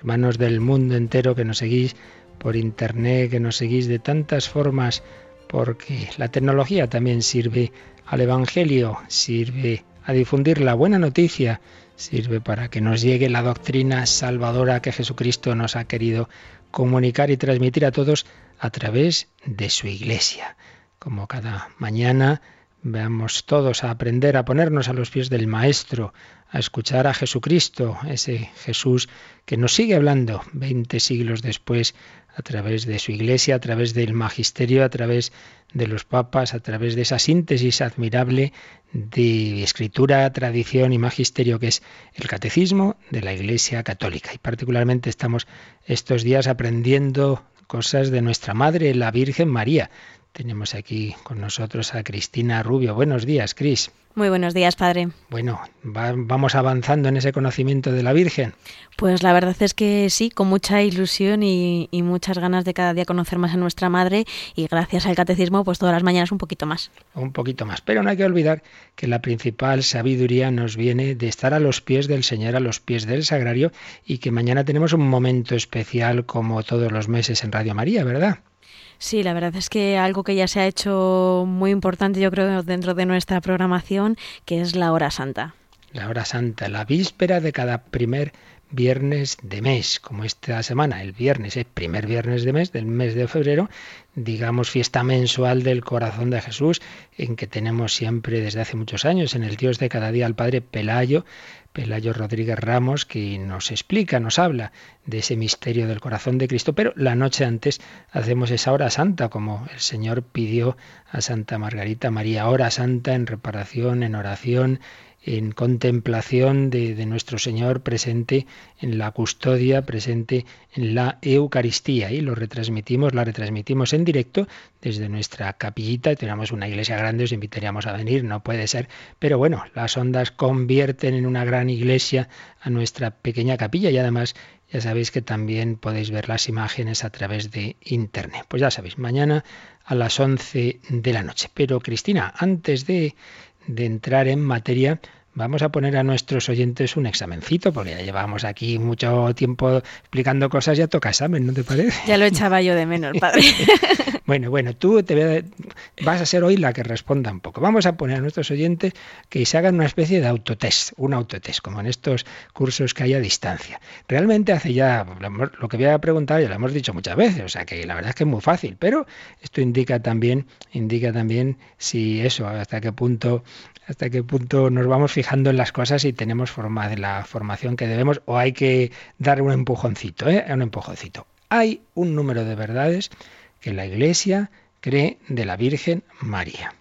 hermanos del mundo entero que nos seguís por internet, que nos seguís de tantas formas, porque la tecnología también sirve al Evangelio, sirve a difundir la buena noticia, sirve para que nos llegue la doctrina salvadora que Jesucristo nos ha querido comunicar y transmitir a todos a través de su iglesia. Como cada mañana veamos todos a aprender a ponernos a los pies del Maestro, a escuchar a Jesucristo, ese Jesús que nos sigue hablando 20 siglos después a través de su iglesia, a través del magisterio, a través de los papas, a través de esa síntesis admirable de escritura, tradición y magisterio que es el catecismo de la Iglesia Católica. Y particularmente estamos estos días aprendiendo cosas de nuestra Madre, la Virgen María. Tenemos aquí con nosotros a Cristina Rubio. Buenos días, Cris. Muy buenos días, padre. Bueno, vamos avanzando en ese conocimiento de la Virgen. Pues la verdad es que sí, con mucha ilusión y, y, muchas ganas de cada día conocer más a nuestra madre y gracias al catecismo, pues todas las mañanas un poquito más. Un poquito más. Pero no hay que olvidar que la principal sabiduría nos viene de estar a los pies del Señor, a los pies del Sagrario y que mañana tenemos un momento especial como todos los meses en Radio María, ¿verdad? Sí, la verdad es que algo que ya se ha hecho muy importante, yo creo, dentro de nuestra programación, que es la hora santa. La hora santa, la víspera de cada primer viernes de mes, como esta semana, el viernes, el primer viernes de mes, del mes de febrero, digamos fiesta mensual del corazón de Jesús, en que tenemos siempre desde hace muchos años en el Dios de cada día al Padre Pelayo, Pelayo Rodríguez Ramos, que nos explica, nos habla de ese misterio del corazón de Cristo, pero la noche antes hacemos esa hora santa, como el Señor pidió a Santa Margarita María, hora santa en reparación, en oración, en contemplación de, nuestro Señor presente en la custodia, presente en la Eucaristía. Y lo retransmitimos, la retransmitimos en directo desde nuestra capillita. Tenemos una iglesia grande, os invitaríamos a venir, no puede ser. Pero bueno, las ondas convierten en una gran iglesia a nuestra pequeña capilla y además ya sabéis que también podéis ver las imágenes a través de internet. Pues ya sabéis, mañana a las 11 de la noche. Pero Cristina, antes de de entrar en materia, vamos a poner a nuestros oyentes un examencito, porque ya llevamos aquí mucho tiempo explicando cosas, ya toca examen, ¿no te parece? Ya lo echaba yo de menos, padre. bueno, bueno, tú te vas a ser hoy la que responda un poco. Vamos a poner a nuestros oyentes que se hagan una especie de autotest, un autotest, como en estos cursos que hay a distancia. Realmente hace ya, lo que voy a preguntar ya lo hemos dicho muchas veces, o sea que la verdad es que es muy fácil, pero esto indica también, indica también si eso, hasta qué punto hasta qué punto nos vamos fijando en las cosas y tenemos forma de la formación que debemos o hay que dar un empujoncito, ¿eh? un empujoncito. Hay un número de verdades que la Iglesia cree de la Virgen María.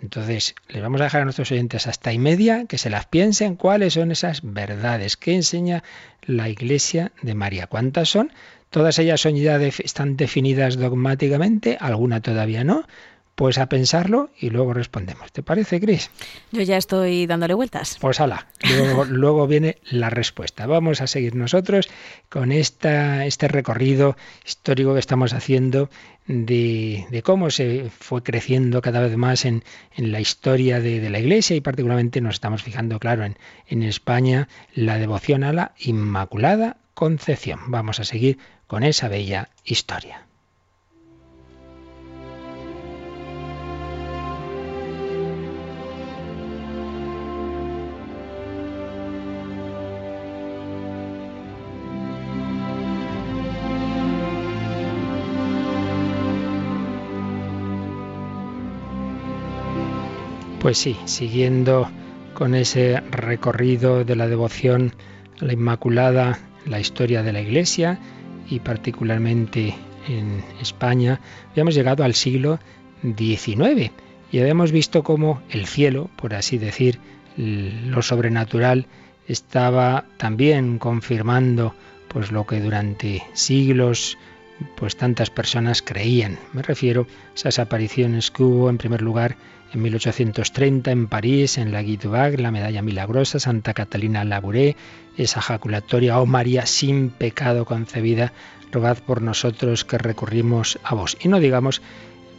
Entonces, les vamos a dejar a nuestros oyentes hasta y media que se las piensen cuáles son esas verdades que enseña la Iglesia de María. ¿Cuántas son? Todas ellas son ya están definidas dogmáticamente, alguna todavía no, pues a pensarlo y luego respondemos. ¿Te parece, Cris? Yo ya estoy dándole vueltas. Pues hala, luego, luego, viene la respuesta. Vamos a seguir nosotros con esta, este recorrido histórico que estamos haciendo de, de, cómo se fue creciendo cada vez más en, en la historia de, de, la Iglesia y particularmente nos estamos fijando, claro, en, en España, la devoción a la Inmaculada Concepción. Vamos a seguir con esa bella historia. Pues sí, siguiendo con ese recorrido de la devoción a la Inmaculada, la historia de la Iglesia y particularmente en España, habíamos llegado al siglo XIX y habíamos visto cómo el cielo, por así decir, lo sobrenatural, estaba también confirmando pues lo que durante siglos pues tantas personas creían. Me refiero a esas apariciones que hubo en primer lugar en 1830 en París, en la Guidebag, la medalla milagrosa, Santa Catalina Labouré, esa jaculatoria, oh María sin pecado concebida, rogad por nosotros que recurrimos a vos. Y no digamos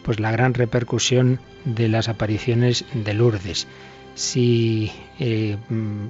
pues la gran repercusión de las apariciones de Lourdes si eh,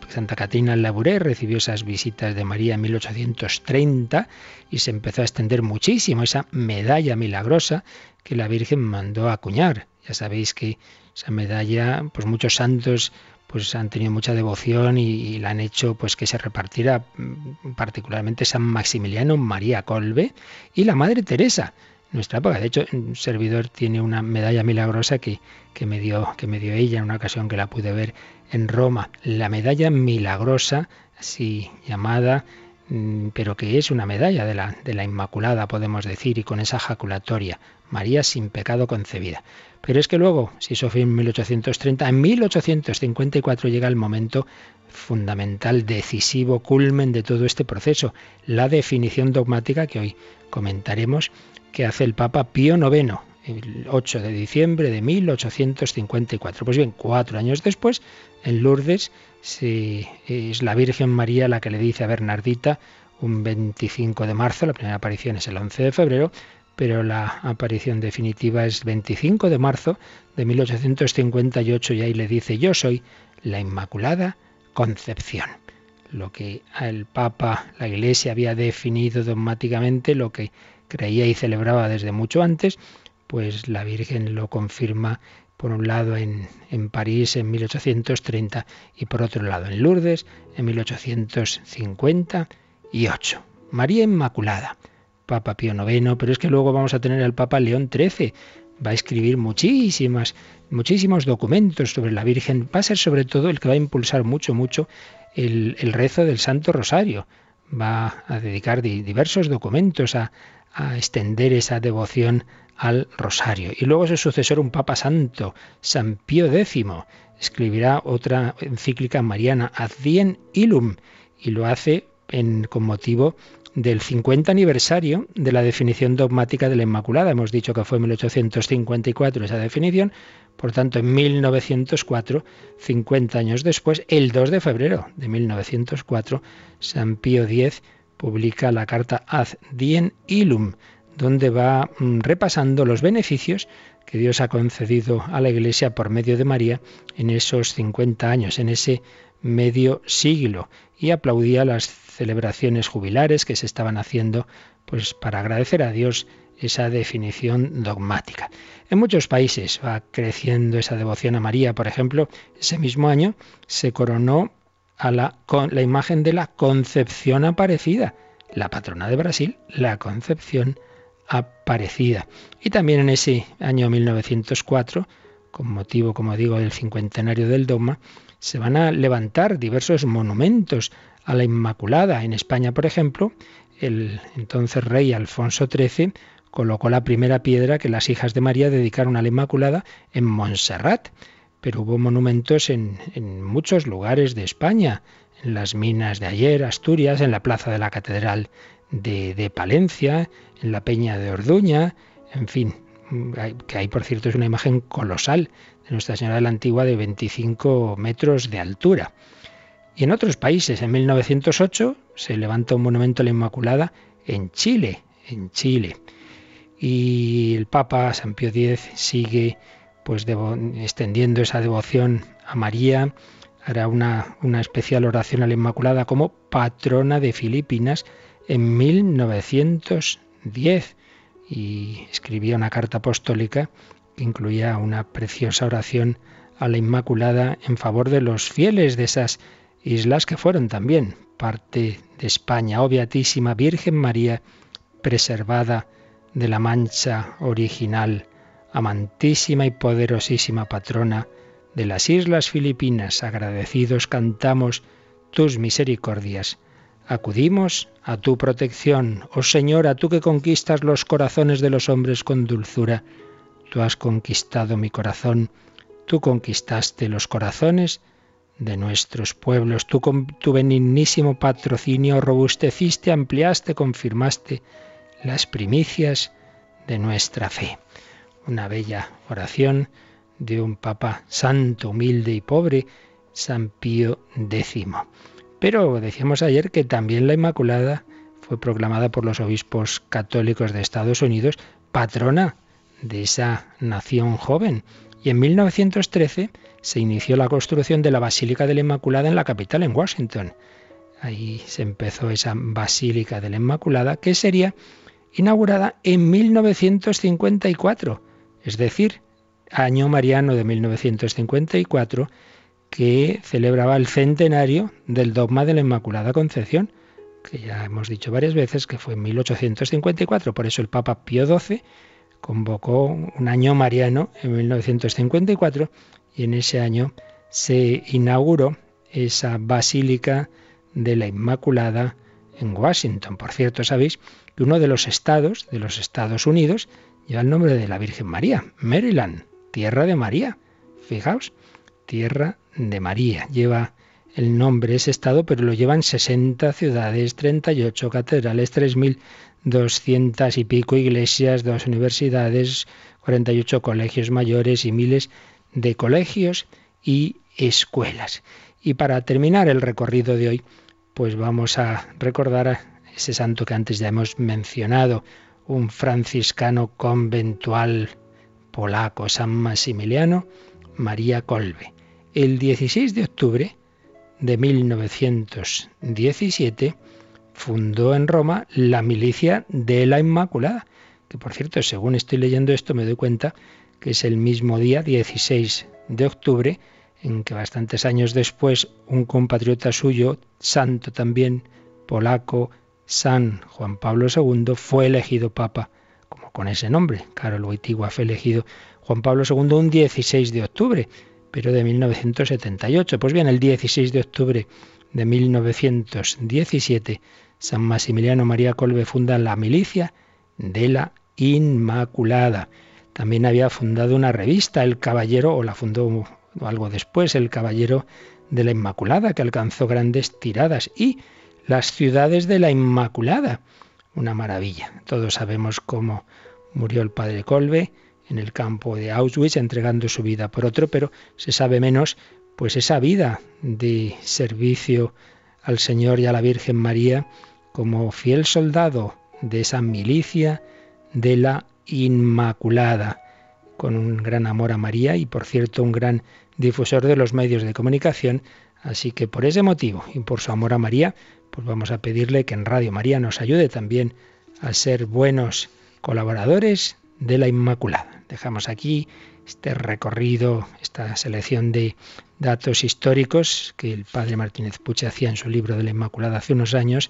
Santa Catarina Labouré recibió esas visitas de María en 1830 y se empezó a extender muchísimo esa medalla milagrosa que la Virgen mandó a acuñar. Ya sabéis que esa medalla, pues muchos santos pues han tenido mucha devoción y, la han hecho pues que se repartiera mm, particularmente San Maximiliano María Colbe y la Madre Teresa nuestra época. De hecho, un servidor tiene una medalla milagrosa que, que, me dio, que me dio ella en una ocasión que la pude ver en Roma. La medalla milagrosa, así llamada, pero que es una medalla de la, de la Inmaculada, podemos decir, y con esa jaculatoria. María sin pecado concebida. Pero es que luego, si eso fue en 1830, en 1854 llega el momento fundamental, decisivo, culmen de todo este proceso, la definición dogmática que hoy comentaremos que hace el Papa Pío IX, el 8 de diciembre de 1854. Pues bien, cuatro años después, en Lourdes, es la Virgen María la que le dice a Bernardita, un 25 de marzo, la primera aparición es el 11 de febrero, pero la aparición definitiva es 25 de marzo de 1858 y ahí le dice, yo soy la Inmaculada Concepción. Lo que el Papa, la Iglesia había definido dogmáticamente, lo que creía y celebraba desde mucho antes, pues la Virgen lo confirma por un lado en, en, París en 1830 y por otro lado en Lourdes en 1858. María Inmaculada, Papa Pío IX, pero es que luego vamos a tener al Papa León XIII. Va a escribir muchísimas, muchísimos documentos sobre la Virgen. Va a ser sobre todo el que va a impulsar mucho, mucho el, el rezo del Santo Rosario. Va a dedicar diversos documentos a, a extender esa devoción al rosario. Y luego su sucesor, un Papa Santo, San Pío X, escribirá otra encíclica mariana, Advien Ilum, y lo hace en, con motivo del 50 aniversario de la definición dogmática de la Inmaculada. Hemos dicho que fue en 1854 esa definición, por tanto en 1904, 50 años después, el 2 de febrero de 1904, San Pío X publica la carta Ad Dien Ilum, donde va mm, repasando los beneficios que Dios ha concedido a la Iglesia por medio de María en esos 50 años, en ese medio siglo, y aplaudía las celebraciones jubilares que se estaban haciendo pues para agradecer a Dios esa definición dogmática. En muchos países va creciendo esa devoción a María, por ejemplo, ese mismo año se coronó a la, con la imagen de la Concepción Aparecida, la patrona de Brasil, la Concepción Aparecida. Y también en ese año 1904, con motivo, como digo, del cincuentenario del dogma, se van a levantar diversos monumentos a la Inmaculada. En España, por ejemplo, el entonces rey Alfonso XIII colocó la primera piedra que las hijas de María dedicaron a la Inmaculada en Montserrat pero hubo monumentos en, muchos lugares de España, en las minas de ayer, Asturias, en la plaza de la Catedral de, de Palencia, en la Peña de Orduña, en fin, que ahí por cierto es una imagen colosal de Nuestra Señora de la Antigua de 25 metros de altura. Y en otros países, en 1908 se levanta un monumento a la Inmaculada en Chile, en Chile. Y el Papa San Pío X sigue pues extendiendo esa devoción a María, hará una, una especial oración a la Inmaculada como patrona de Filipinas en 1910 y escribía una carta apostólica que incluía una preciosa oración a la Inmaculada en favor de los fieles de esas islas que fueron también parte de España. Oh Beatísima Virgen María, preservada de la mancha original amantísima y poderosísima patrona de las islas Filipinas, agradecidos cantamos tus misericordias. Acudimos a tu protección, oh Señora, tú que conquistas los corazones de los hombres con dulzura. Tú has conquistado mi corazón, tú conquistaste los corazones de nuestros pueblos. Tú con tu benignísimo patrocinio robusteciste, ampliaste, confirmaste las primicias de nuestra fe. Una bella oración de un Papa santo, humilde y pobre, San Pío X. Pero decíamos ayer que también la Inmaculada fue proclamada por los obispos católicos de Estados Unidos patrona de esa nación joven. Y en 1913 se inició la construcción de la Basílica de la Inmaculada en la capital, en Washington. Ahí se empezó esa Basílica de la Inmaculada que sería inaugurada en 1954, es decir, año mariano de 1954, que celebraba el centenario del dogma de la Inmaculada Concepción, que ya hemos dicho varias veces que fue en 1854, por eso el Papa Pío XII convocó un año mariano en 1954 y en ese año se inauguró esa Basílica de la Inmaculada en Washington. Por cierto, sabéis que uno de los estados de los Estados Unidos lleva el nombre de la Virgen María, Maryland, tierra de María. Fijaos, tierra de María. Lleva el nombre ese estado, pero lo llevan 60 ciudades, 38 catedrales, 3.200 y pico iglesias, dos universidades, 48 colegios mayores y miles de colegios y escuelas. Y para terminar el recorrido de hoy, pues vamos a recordar a ese santo que antes ya hemos mencionado, un franciscano conventual polaco, San Maximiliano María Colbe. El 16 de octubre de 1917 fundó en Roma la milicia de la Inmaculada, que por cierto, según estoy leyendo esto, me doy cuenta que es el mismo día, 16 de octubre, en que bastantes años después un compatriota suyo, santo también, polaco, San Juan Pablo II, fue elegido papa, como con ese nombre. Karol Wojtyła fue elegido Juan Pablo II un 16 de octubre, pero de 1978. Pues bien, el 16 de octubre de 1917, San Maximiliano María Colbe funda la milicia de la Inmaculada. También había fundado una revista, El Caballero, o la fundó algo después, El Caballero de la Inmaculada, que alcanzó grandes tiradas, y Las Ciudades de la Inmaculada. Una maravilla. Todos sabemos cómo murió el padre Colbe en el campo de Auschwitz entregando su vida por otro, pero se sabe menos pues esa vida de servicio al Señor y a la Virgen María como fiel soldado de esa milicia de la Inmaculada, con un gran amor a María y por cierto un gran difusor de los medios de comunicación, así que por ese motivo y por su amor a María, pues vamos a pedirle que en Radio María nos ayude también a ser buenos colaboradores de la Inmaculada. Dejamos aquí este recorrido, esta selección de datos históricos que el padre Martínez Puche hacía en su libro de la Inmaculada hace unos años,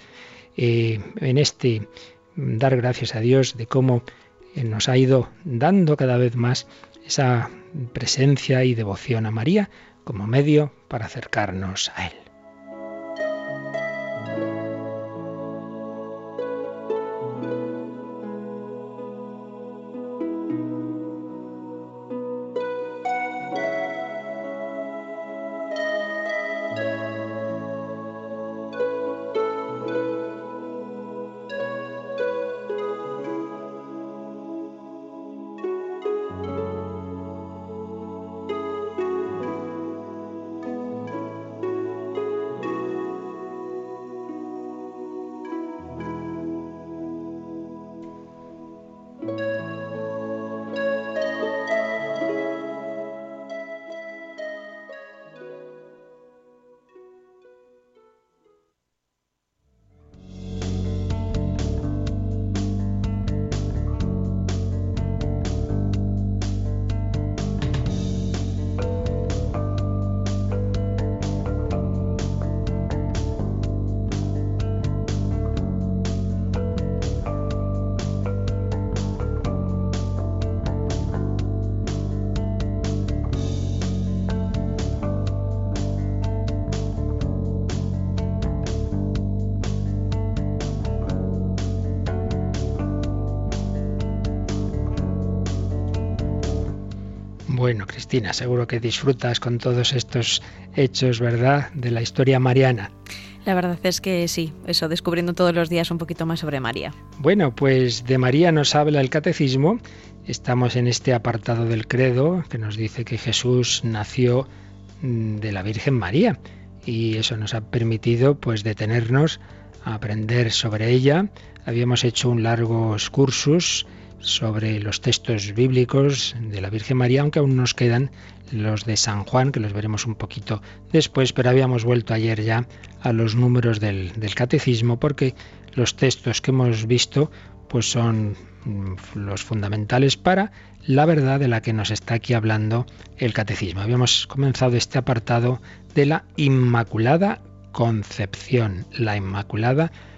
eh, en este dar gracias a Dios de cómo eh, nos ha ido dando cada vez más esa presencia y devoción a María como medio para acercarnos a Él. Bueno, Cristina, seguro que disfrutas con todos estos hechos, ¿verdad?, de la historia mariana. La verdad es que sí, eso, descubriendo todos los días un poquito más sobre María. Bueno, pues de María nos habla el catecismo. Estamos en este apartado del credo que nos dice que Jesús nació mm, de la Virgen María y eso nos ha permitido pues detenernos a aprender sobre ella. Habíamos hecho un largo cursus sobre los textos bíblicos de la Virgen María, aunque aún nos quedan los de San Juan, que los veremos un poquito después, pero habíamos vuelto ayer ya a los números del, del catecismo, porque los textos que hemos visto pues son mm, los fundamentales para la verdad de la que nos está aquí hablando el catecismo. Habíamos comenzado este apartado de la Inmaculada Concepción, la Inmaculada concepción.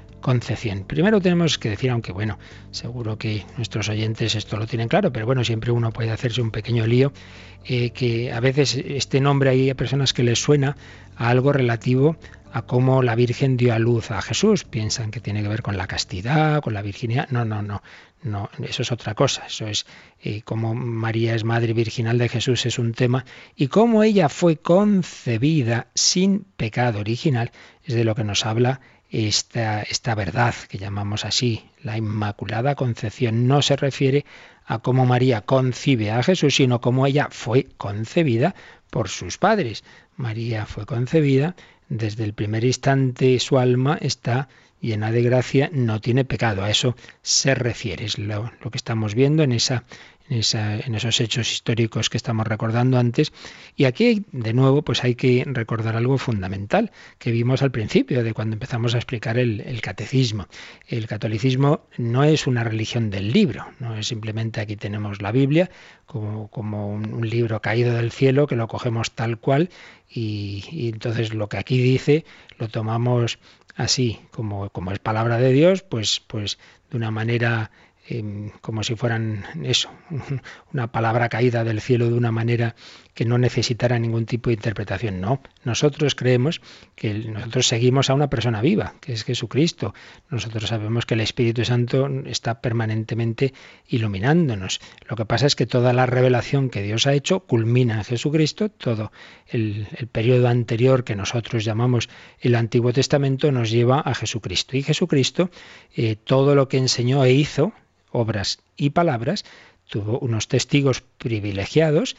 Primero tenemos que decir, aunque bueno, seguro que nuestros oyentes esto lo tienen claro, pero bueno, siempre uno puede hacerse un pequeño lío, eh, que a veces este nombre hay personas que les suena a algo relativo a cómo la Virgen dio a luz a Jesús. Piensan que tiene que ver con la castidad, con la virginidad. No, no, no. No, eso es otra cosa. Eso es eh, cómo María es madre virginal de Jesús es un tema y cómo ella fue concebida sin pecado original es de lo que nos habla esta, esta verdad que llamamos así, la Inmaculada Concepción, no se refiere a cómo María concibe a Jesús, sino cómo ella fue concebida por sus padres. María fue concebida, desde el primer instante su alma está llena de gracia, no tiene pecado. A eso se refiere, es lo, lo que estamos viendo en esa en esos hechos históricos que estamos recordando antes. Y aquí, de nuevo, pues hay que recordar algo fundamental que vimos al principio de cuando empezamos a explicar el, catecismo. El catolicismo no es una religión del libro, no es simplemente aquí tenemos la Biblia como, como un, libro caído del cielo que lo cogemos tal cual y, y entonces lo que aquí dice lo tomamos así como, como es palabra de Dios, pues, pues de una manera Em, como si fueran eso, una palabra caída del cielo de una manera que no necesitara ningún tipo de interpretación. No, nosotros creemos que nosotros seguimos a una persona viva, que es Jesucristo. Nosotros sabemos que el Espíritu Santo está permanentemente iluminándonos. Lo que pasa es que toda la revelación que Dios ha hecho culmina en Jesucristo. Todo el, periodo anterior que nosotros llamamos el Antiguo Testamento nos lleva a Jesucristo. Y Jesucristo, eh, todo lo que enseñó e hizo, obras y palabras, tuvo unos testigos privilegiados,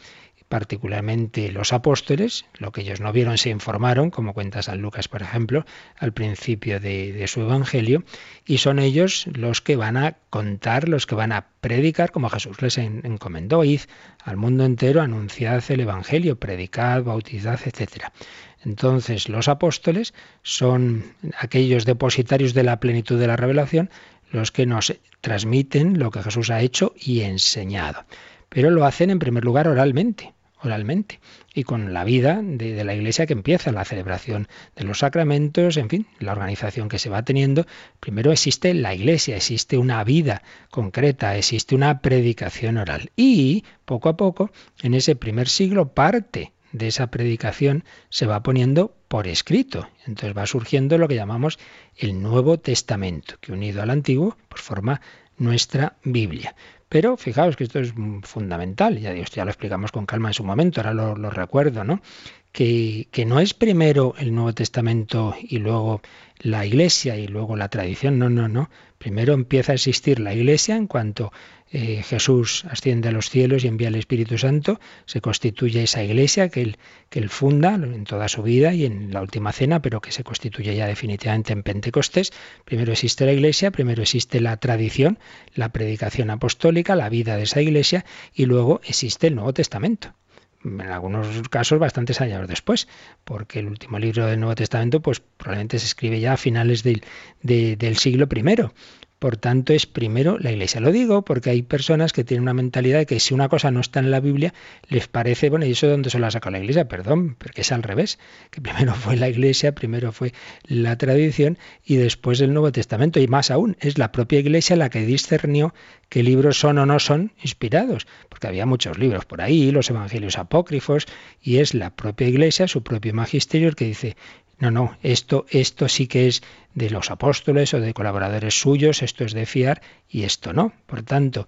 particularmente los apóstoles, lo que ellos no vieron se informaron, como cuenta San Lucas, por ejemplo, al principio de, su Evangelio, y son ellos los que van a contar, los que van a predicar, como Jesús les encomendó, id al mundo entero, anunciad el Evangelio, predicad, bautizad, etc. Entonces los apóstoles son aquellos depositarios de la plenitud de la revelación, los que nos transmiten lo que Jesús ha hecho y enseñado. Pero lo hacen en primer lugar oralmente, oralmente, y con la vida de, la Iglesia que empieza, la celebración de los sacramentos, en fin, la organización que se va teniendo. Primero existe la Iglesia, existe una vida concreta, existe una predicación oral. Y poco a poco, en ese primer siglo, parte de esa predicación se va poniendo por escrito. Entonces va surgiendo lo que llamamos el Nuevo Testamento, que unido al Antiguo, pues forma nuestra Biblia. Pero fijaos que esto es fundamental, ya, Dios, ya lo explicamos con calma en su momento, ahora lo, lo recuerdo, ¿no? Que, que, no es primero el Nuevo Testamento y luego la Iglesia y luego la tradición, no, no, no. Primero empieza a existir la Iglesia en cuanto eh, Jesús asciende a los cielos y envía el Espíritu Santo, se constituye esa iglesia que él, que él funda en toda su vida y en la última cena, pero que se constituye ya definitivamente en Pentecostés. Primero existe la iglesia, primero existe la tradición, la predicación apostólica, la vida de esa iglesia y luego existe el Nuevo Testamento en algunos casos bastantes años después, porque el último libro del Nuevo Testamento pues probablemente se escribe ya a finales del, del siglo I. Por tanto, es primero la Iglesia. Lo digo porque hay personas que tienen una mentalidad de que si una cosa no está en la Biblia, les parece, bueno, ¿y eso de dónde se lo ha sacado la Iglesia? Perdón, porque es al revés, que primero fue la Iglesia, primero fue la tradición y después el Nuevo Testamento. Y más aún, es la propia Iglesia la que discernió qué libros son o no son inspirados, porque había muchos libros por ahí, los evangelios apócrifos, y es la propia Iglesia, su propio magisterio, el que dice, no, no, esto, esto sí que es de los apóstoles o de colaboradores suyos, esto es de fiar y esto no. Por tanto,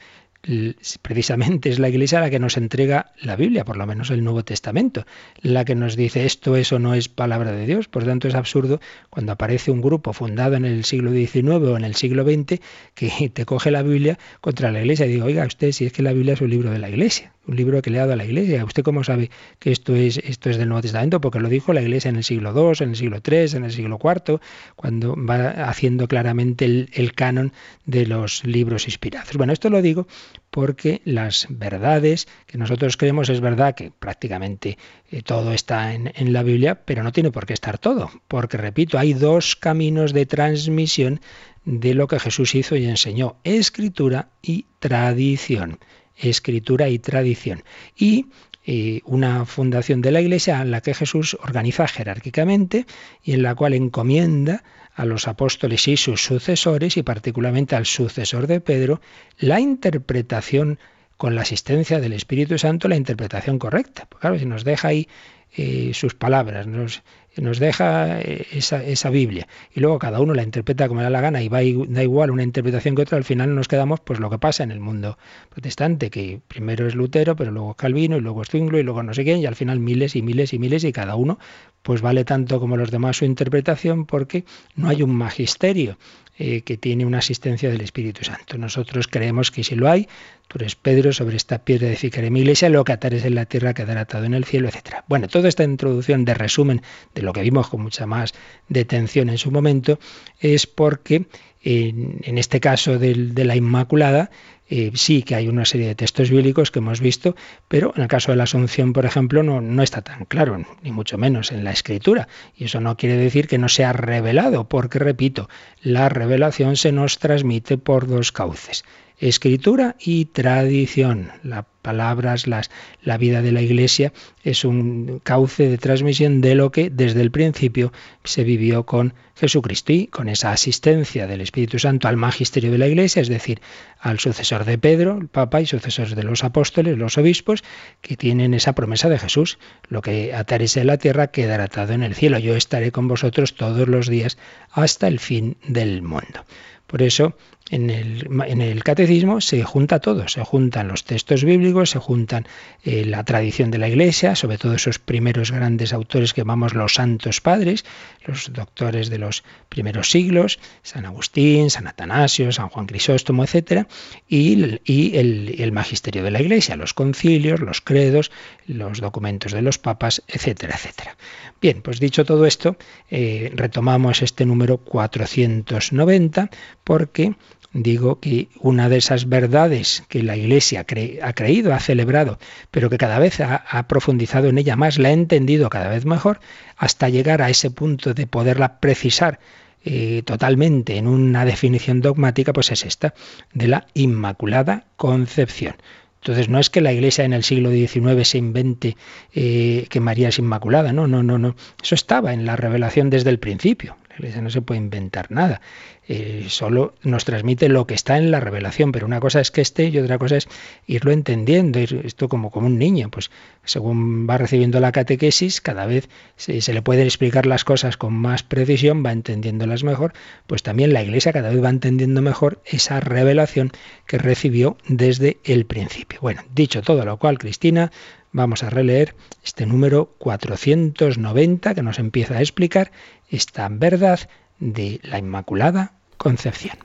precisamente es la Iglesia la que nos entrega la Biblia, por lo menos el Nuevo Testamento, la que nos dice esto es o no es palabra de Dios. Por tanto, es absurdo cuando aparece un grupo fundado en el siglo XIX o en el siglo XX que te coge la Biblia contra la Iglesia y digo, oiga, usted si es que la Biblia es un libro de la Iglesia un libro que le ha dado a la Iglesia. ¿Usted cómo sabe que esto es, esto es del Nuevo Testamento? Porque lo dijo la Iglesia en el siglo II, en el siglo III, en el siglo IV, cuando va haciendo claramente el, canon de los libros inspirados. Bueno, esto lo digo porque las verdades que nosotros creemos es verdad que prácticamente eh, todo está en, en la Biblia, pero no tiene por qué estar todo, porque repito, hay dos caminos de transmisión de lo que Jesús hizo y enseñó, escritura y tradición escritura y tradición. Y eh, una fundación de la Iglesia en la que Jesús organiza jerárquicamente y en la cual encomienda a los apóstoles y sus sucesores, y particularmente al sucesor de Pedro, la interpretación con la asistencia del Espíritu Santo, la interpretación correcta. Pues claro, si nos deja ahí eh, sus palabras, nos nos deja eh, esa, esa, Biblia. Y luego cada uno la interpreta como le da la gana y va da igual una interpretación que otra, al final nos quedamos pues lo que pasa en el mundo protestante, que primero es Lutero, pero luego es Calvino y luego es Zwingli y luego no sé quién y al final miles y miles y miles y cada uno pues vale tanto como los demás su interpretación porque no hay un magisterio eh, que tiene una asistencia del Espíritu Santo. Nosotros creemos que si lo hay, tú eres Pedro, sobre esta piedra edificaré mi iglesia, lo que atares en la tierra quedará atado en el cielo, etc. Bueno, toda esta introducción de resumen de lo que vimos con mucha más detención en su momento es porque en, este caso de la Inmaculada, eh, sí que hay una serie de textos bíblicos que hemos visto, pero en el caso de la Asunción, por ejemplo, no, no está tan claro, ni mucho menos en la Escritura. Y eso no quiere decir que no sea revelado, porque, repito, la revelación se nos transmite por dos cauces escritura y tradición. Las palabras, las, la vida de la Iglesia es un cauce de transmisión de lo que desde el principio se vivió con Jesucristo y con esa asistencia del Espíritu Santo al magisterio de la Iglesia, es decir, al sucesor de Pedro, el Papa, y sucesores de los apóstoles, los obispos, que tienen esa promesa de Jesús. Lo que ataréis en la tierra quedará atado en el cielo. Yo estaré con vosotros todos los días hasta el fin del mundo. Por eso en el, en el, catecismo se junta todo, se juntan los textos bíblicos, se juntan eh, la tradición de la Iglesia, sobre todo esos primeros grandes autores que llamamos los santos padres, los doctores de los primeros siglos, San Agustín, San Atanasio, San Juan Crisóstomo, etc., y, y el, magisterio de la Iglesia, los concilios, los credos, los documentos de los papas, etcétera, etcétera. Bien, pues dicho todo esto, eh, retomamos este número 490 porque digo que una de esas verdades que la Iglesia ha creído, ha celebrado, pero que cada vez ha, profundizado en ella más, la ha entendido cada vez mejor, hasta llegar a ese punto de poderla precisar eh, totalmente en una definición dogmática, pues es esta, de la Inmaculada Concepción. Entonces no es que la Iglesia en el siglo XIX se invente eh, que María es Inmaculada, no, no, no, no. Eso estaba en la revelación desde el principio. La Iglesia no se puede inventar nada. Eh, solo nos transmite lo que está en la revelación, pero una cosa es que esté y otra cosa es irlo entendiendo, esto como, como un niño, pues según va recibiendo la catequesis, cada vez se, se le pueden explicar las cosas con más precisión, va entendiéndolas mejor, pues también la Iglesia cada vez va entendiendo mejor esa revelación que recibió desde el principio. Bueno, dicho todo lo cual, Cristina, vamos a releer este número 490 que nos empieza a explicar esta verdad de la Inmaculada Concepción.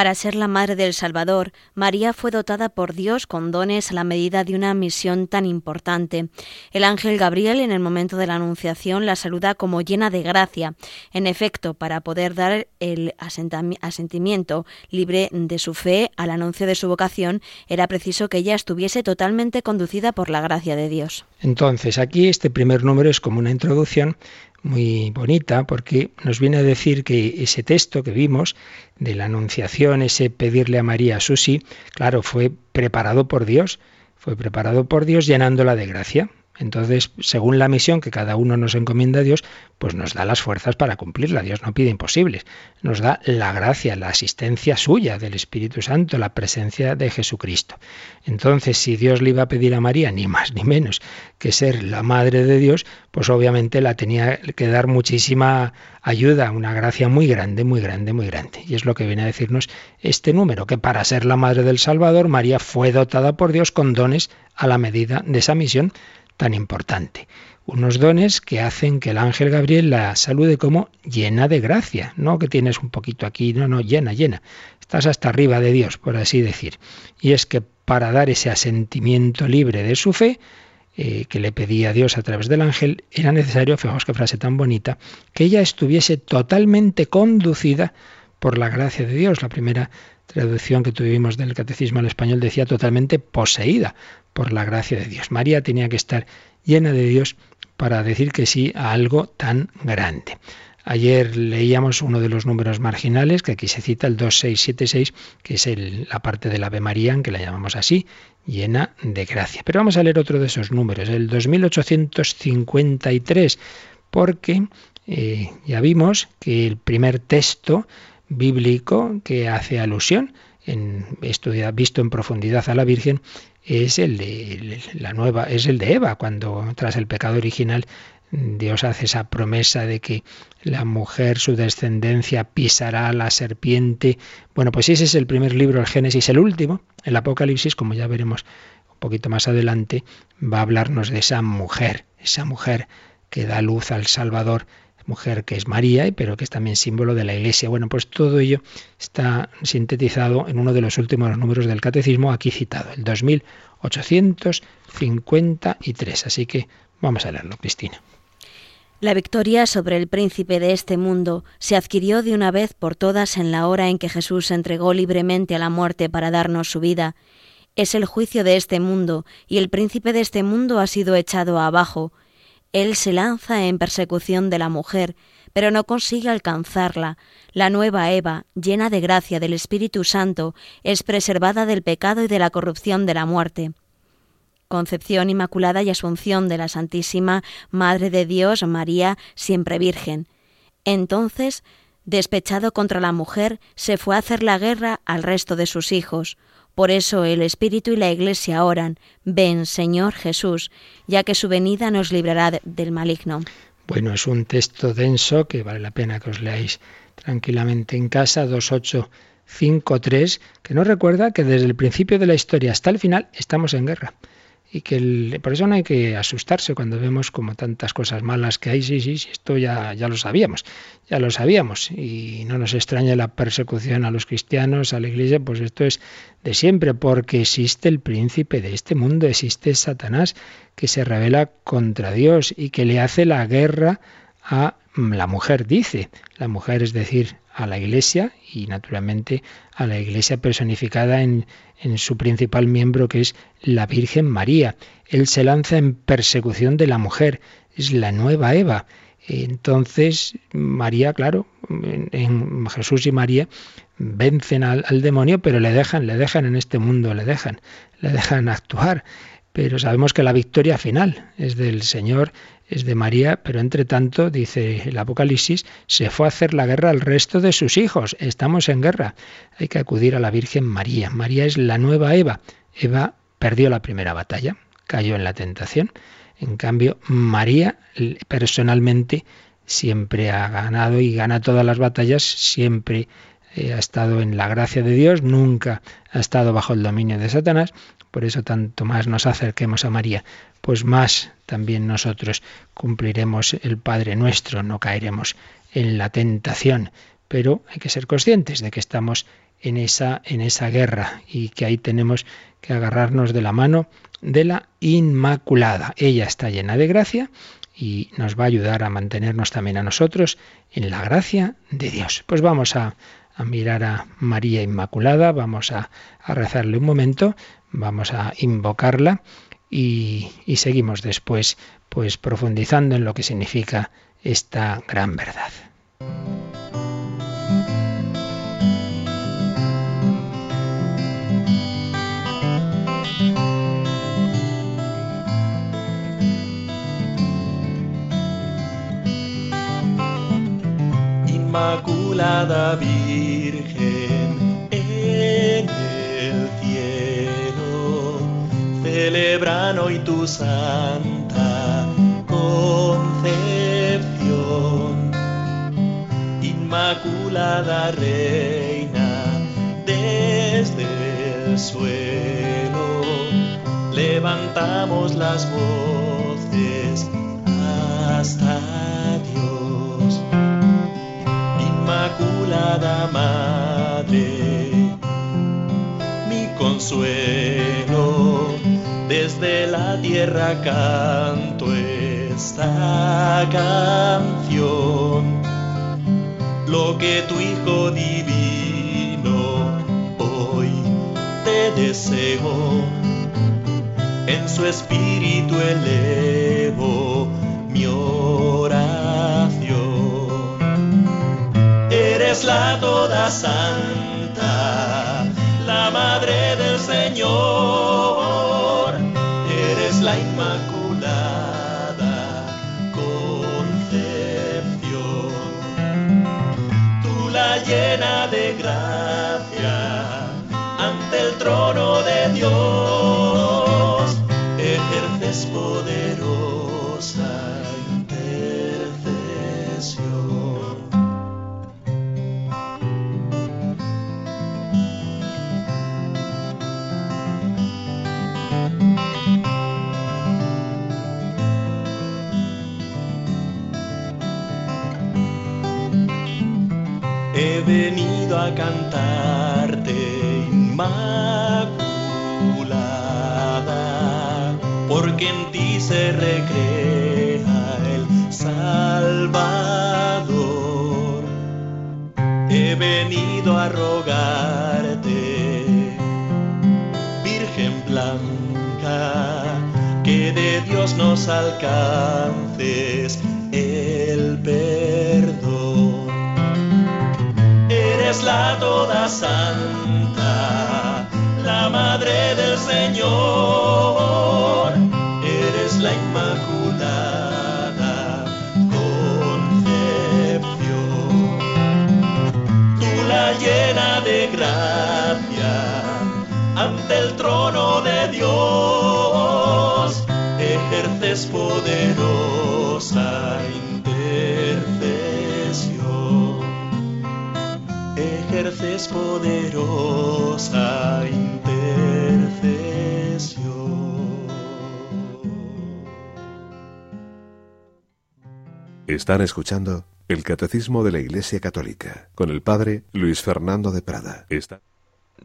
Para ser la madre del Salvador, María fue dotada por Dios con dones a la medida de una misión tan importante. El ángel Gabriel en el momento de la Anunciación la saluda como llena de gracia. En efecto, para poder dar el asentimiento libre de su fe al anuncio de su vocación, era preciso que ella estuviese totalmente conducida por la gracia de Dios. Entonces, aquí este primer número es como una introducción muy bonita porque nos viene a decir que ese texto que vimos de la Anunciación, ese pedirle a María su sí, claro, fue preparado por Dios, fue preparado por Dios llenándola de gracia. Entonces, según la misión que cada uno nos encomienda a Dios, pues nos da las fuerzas para cumplirla. Dios no pide imposibles. Nos da la gracia, la asistencia suya del Espíritu Santo, la presencia de Jesucristo. Entonces, si Dios le iba a pedir a María, ni más ni menos que ser la madre de Dios, pues obviamente la tenía que dar muchísima ayuda, una gracia muy grande, muy grande, muy grande. Y es lo que viene a decirnos este número, que para ser la madre del Salvador, María fue dotada por Dios con dones a la medida de esa misión tan importante. Unos dones que hacen que el ángel Gabriel la salude como llena de gracia, no que tienes un poquito aquí, no, no, llena, llena. Estás hasta arriba de Dios, por así decir. Y es que para dar ese asentimiento libre de su fe, eh, que le pedía a Dios a través del ángel, era necesario, fijaos qué frase tan bonita, que ella estuviese totalmente conducida por la gracia de Dios. La primera traducción que tuvimos del catecismo al español decía totalmente poseída por la gracia de Dios. María tenía que estar llena de Dios para decir que sí a algo tan grande. Ayer leíamos uno de los números marginales, que aquí se cita el 2676, que es la parte del Ave María, que la llamamos así, llena de gracia. Pero vamos a leer otro de esos números, el 2853, porque eh, ya vimos que el primer texto bíblico que hace alusión en estudiado, visto en profundidad a la Virgen es el de la nueva, es el de Eva, cuando tras el pecado original Dios hace esa promesa de que la mujer, su descendencia, pisará a la serpiente. Bueno, pues ese es el primer libro, el Génesis. El último, el Apocalipsis, como ya veremos un poquito más adelante, va a hablarnos de esa mujer, esa mujer que da luz al Salvador, mujer que es María, pero que es también símbolo de la Iglesia. Bueno, pues todo ello está sintetizado en uno de los últimos números del Catecismo aquí citado, el 2853. Así que vamos a leerlo, Cristina. La victoria sobre el príncipe de este mundo se adquirió de una vez por todas en la hora en que Jesús se entregó libremente a la muerte para darnos su vida. Es el juicio de este mundo, y el príncipe de este mundo ha sido echado abajo, él se lanza en persecución de la mujer, pero no consigue alcanzarla. La nueva Eva, llena de gracia del Espíritu Santo, es preservada del pecado y de la corrupción de la muerte. Concepción Inmaculada y Asunción de la Santísima Madre de Dios, María, siempre Virgen. Entonces, despechado contra la mujer, se fue a hacer la guerra al resto de sus hijos. Por eso el Espíritu y la Iglesia oran, ven Señor Jesús, ya que su venida nos librará del maligno. Bueno, es un texto denso que vale la pena que os leáis tranquilamente en casa, 2853, que nos recuerda que desde el principio de la historia hasta el final estamos en guerra y que por eso no hay que asustarse cuando vemos como tantas cosas malas que hay. Sí, sí, sí, esto ya, ya lo sabíamos, ya lo sabíamos. Y no nos extraña la persecución a los cristianos, a la iglesia, pues esto es de siempre, porque existe el príncipe de este mundo, existe Satanás que se revela contra Dios y que le hace la guerra a la mujer, dice. La mujer, es decir, a la Iglesia y naturalmente a la Iglesia personificada en, en su principal miembro que es la Virgen María. Él se lanza en persecución de la mujer, es la nueva Eva. Entonces, María, claro, en, Jesús y María vencen al, al, demonio, pero le dejan, le dejan en este mundo, le dejan, le dejan actuar. Pero sabemos que la victoria final es del Señor es de María, pero entre tanto, dice el Apocalipsis, se fue a hacer la guerra al resto de sus hijos. Estamos en guerra. Hay que acudir a la Virgen María. María es la nueva Eva. Eva perdió la primera batalla, cayó en la tentación. En cambio, María personalmente siempre ha ganado y gana todas las batallas, siempre eh, ha estado en la gracia de Dios, nunca ha estado bajo el dominio de Satanás. Por eso tanto más nos acerquemos a María, pues más también nosotros cumpliremos el Padre nuestro, no caeremos en la tentación. Pero hay que ser conscientes de que estamos en esa, en esa guerra y que ahí tenemos que agarrarnos de la mano de la Inmaculada. Ella está llena de gracia y nos va a ayudar a mantenernos también a nosotros en la gracia de Dios. Pues vamos a, a mirar a María Inmaculada, vamos a, a rezarle un momento, Vamos a invocarla y, seguimos después pues profundizando en lo que significa esta gran verdad. Virgen celebran hoy tu santa concepción. Inmaculada Reina, desde el suelo, levantamos las voces hasta Dios. Inmaculada Madre, mi consuelo, desde la tierra canto esta canción. Lo que tu Hijo divino hoy te deseo, en su espíritu elevo mi oración. Eres la toda santa, la madre del Señor. Trono de Dios. Ejerces poderosa poderosa intercesión. Están escuchando el Catecismo de la Iglesia Católica con el Padre Luis Fernando de Prada. Está-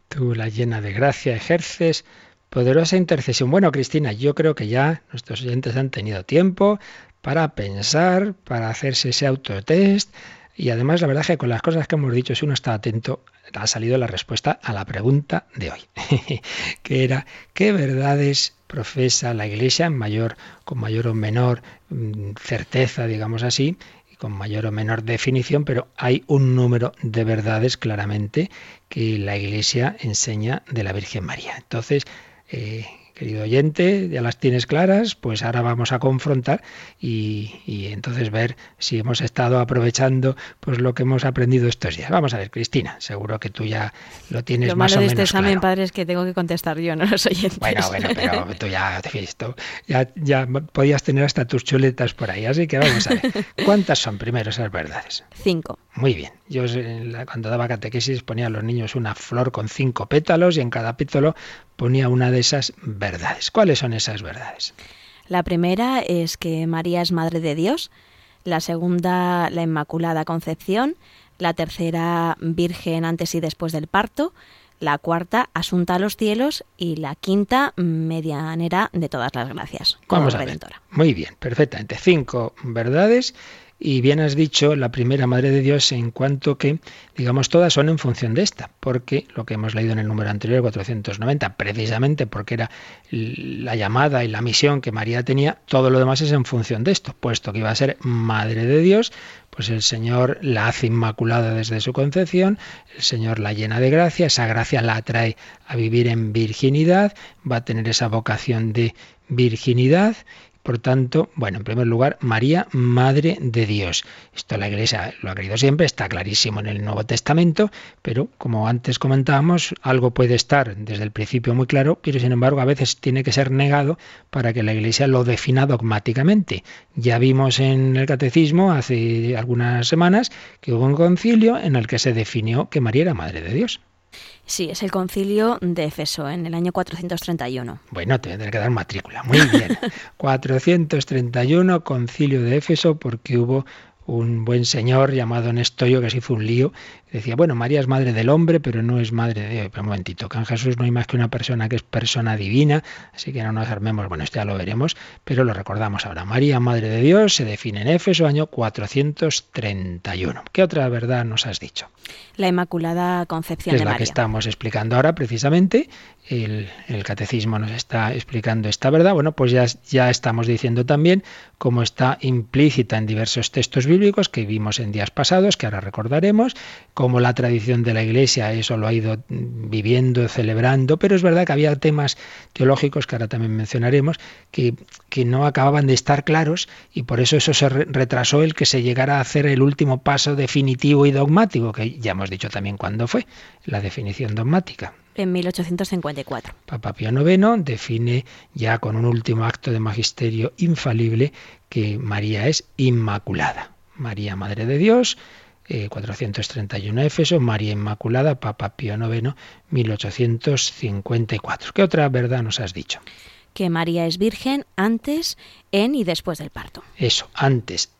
Tú la llena de gracia ejerces poderosa intercesión. Bueno, Cristina, yo creo que ya nuestros oyentes han tenido tiempo para pensar, para hacerse ese autotest. Y además, la verdad es que con las cosas que hemos dicho, si uno está atento, ha salido la respuesta a la pregunta de hoy, que era ¿qué verdades profesa la Iglesia mayor, con mayor o menor mm, certeza, digamos así, y con mayor o menor definición, pero hay un número de verdades claramente que la Iglesia enseña de la Virgen María. Entonces, eh, querido oyente, ya las tienes claras, pues ahora vamos a confrontar y, y entonces ver si hemos estado aprovechando pues lo que hemos aprendido estos días. Vamos a ver, Cristina, seguro que tú ya lo tienes Lo más malo o de menos este examen, claro. padre, es que tengo que contestar yo, no los oyentes. Bueno, bueno, pero tú ya visto, ya, ya podías tener hasta tus chuletas por ahí, así que vamos a ver. ¿Cuántas son primero esas verdades? Cinco. Muy bien. Yo la- cuando daba catequesis ponía a los niños una flor con cinco pétalos y en cada pétalo ponía una de esas verdades. ¿Cuáles son esas verdades? La primera es que María es Madre de Dios. La segunda, la Inmaculada Concepción. La tercera, Virgen antes y después del parto. La cuarta, Asunta a los cielos. Y la quinta, medianera de todas las gracias. como Vamos a ver. redentora. Muy bien, perfectamente. Cinco verdades. Y bien has dicho la primera Madre de Dios en cuanto que, digamos, todas son en función de esta, porque lo que hemos leído en el número anterior, 490, precisamente porque era la llamada y la misión que María tenía, todo lo demás es en función de esto, puesto que iba a ser Madre de Dios, pues el Señor la hace inmaculada desde su concepción, el Señor la llena de gracia, esa gracia la atrae a vivir en virginidad, va a tener esa vocación de virginidad Por tanto, bueno, en primer lugar, María, Madre de Dios. Esto la Iglesia lo ha querido siempre, está clarísimo en el Nuevo Testamento, pero como antes comentábamos, algo puede estar desde el principio muy claro, pero sin embargo a veces tiene que ser negado para que la Iglesia lo defina dogmáticamente. Ya vimos en el Catecismo hace algunas semanas que hubo un concilio en el que se definió que María era Madre de Dios. Sí, es el concilio de Éfeso en el año 431. Bueno, te tendré que dar matrícula. Muy bien. 431, concilio de Éfeso, porque hubo un buen señor llamado Nestorio que se hizo un lío decía, bueno, María es madre del hombre, pero no es madre de Dios. Pero un momentito, que en Jesús no hay más que una persona que es persona divina, así que no nos armemos, bueno, esto ya lo veremos, pero lo recordamos ahora. María, madre de Dios, se define en Éfeso, año 431. ¿Qué otra verdad nos has dicho? La Inmaculada Concepción es de la que estamos explicando ahora precisamente. El, catecismo nos está explicando esta verdad. Bueno, pues ya, ya estamos diciendo también cómo está implícita en diversos textos bíblicos que vimos en días pasados, que ahora recordaremos, como la tradición de la Iglesia eso lo ha ido viviendo, celebrando, pero es verdad que había temas teológicos, que ahora también mencionaremos, que, que no acababan de estar claros y por eso eso se retrasó el que se llegara a hacer el último paso definitivo y dogmático, que ya hemos dicho también cuándo fue, la definición dogmática en 1854. Papa Pío IX define ya con un último acto de magisterio infalible que María es inmaculada. María, Madre de Dios, 431 eh, Éfeso, María Inmaculada, Papa Pío IX, 1854. ¿Qué otra verdad nos has dicho? Que María es virgen antes, en y después del parto. Eso, antes,